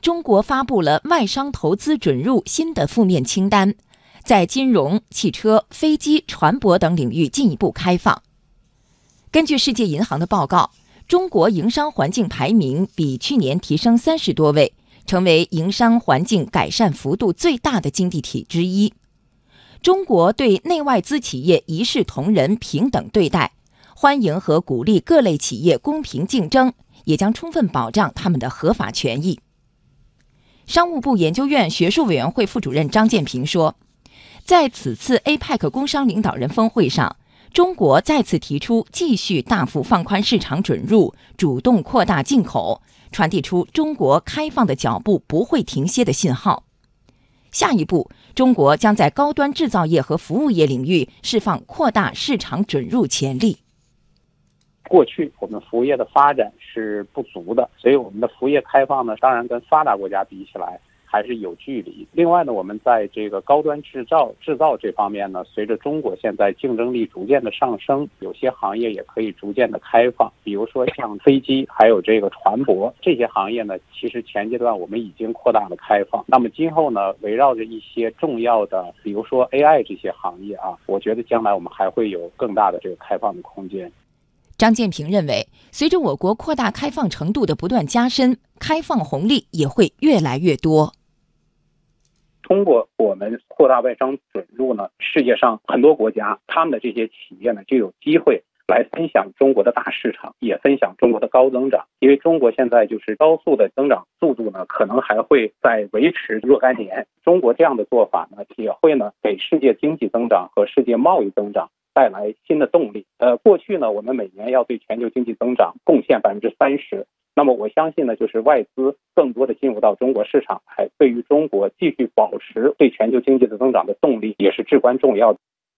中国发布了外商投资准入新的负面清单，在金融、汽车、飞机、船舶等领域进一步开放。根据世界银行的报告，中国营商环境排名比去年提升三十多位，成为营商环境改善幅度最大的经济体之一。中国对内外资企业一视同仁、平等对待，欢迎和鼓励各类企业公平竞争，也将充分保障他们的合法权益。商务部研究院学术委员会副主任张建平说，在此次 APEC 工商领导人峰会上，中国再次提出继续大幅放宽市场准入，主动扩大进口，传递出中国开放的脚步不会停歇的信号。下一步，中国将在高端制造业和服务业领域释放扩大市场准入潜力。过去我们服务业的发展是不足的，所以我们的服务业开放呢，当然跟发达国家比起来还是有距离。另外呢，我们在这个高端制造制造这方面呢，随着中国现在竞争力逐渐的上升，有些行业也可以逐渐的开放。比如说像飞机，还有这个船舶这些行业呢，其实前阶段我们已经扩大了开放。那么今后呢，围绕着一些重要的，比如说 AI 这些行业啊，我觉得将来我们还会有更大的这个开放的空间。张建平认为，随着我国扩大开放程度的不断加深，开放红利也会越来越多。通过我们扩大外商准入呢，世界上很多国家他们的这些企业呢就有机会来分享中国的大市场，也分享中国的高增长。因为中国现在就是高速的增长速度呢，可能还会再维持若干年。中国这样的做法呢，也会呢给世界经济增长和世界贸易增长。带来新的动力。呃，过去呢，我们每年要对全球经济增长贡献百分之三十。那么我相信呢，就是外资更多的进入到中国市场，还对于中国继续保持对全球经济的增长的动力，也是至关重要的。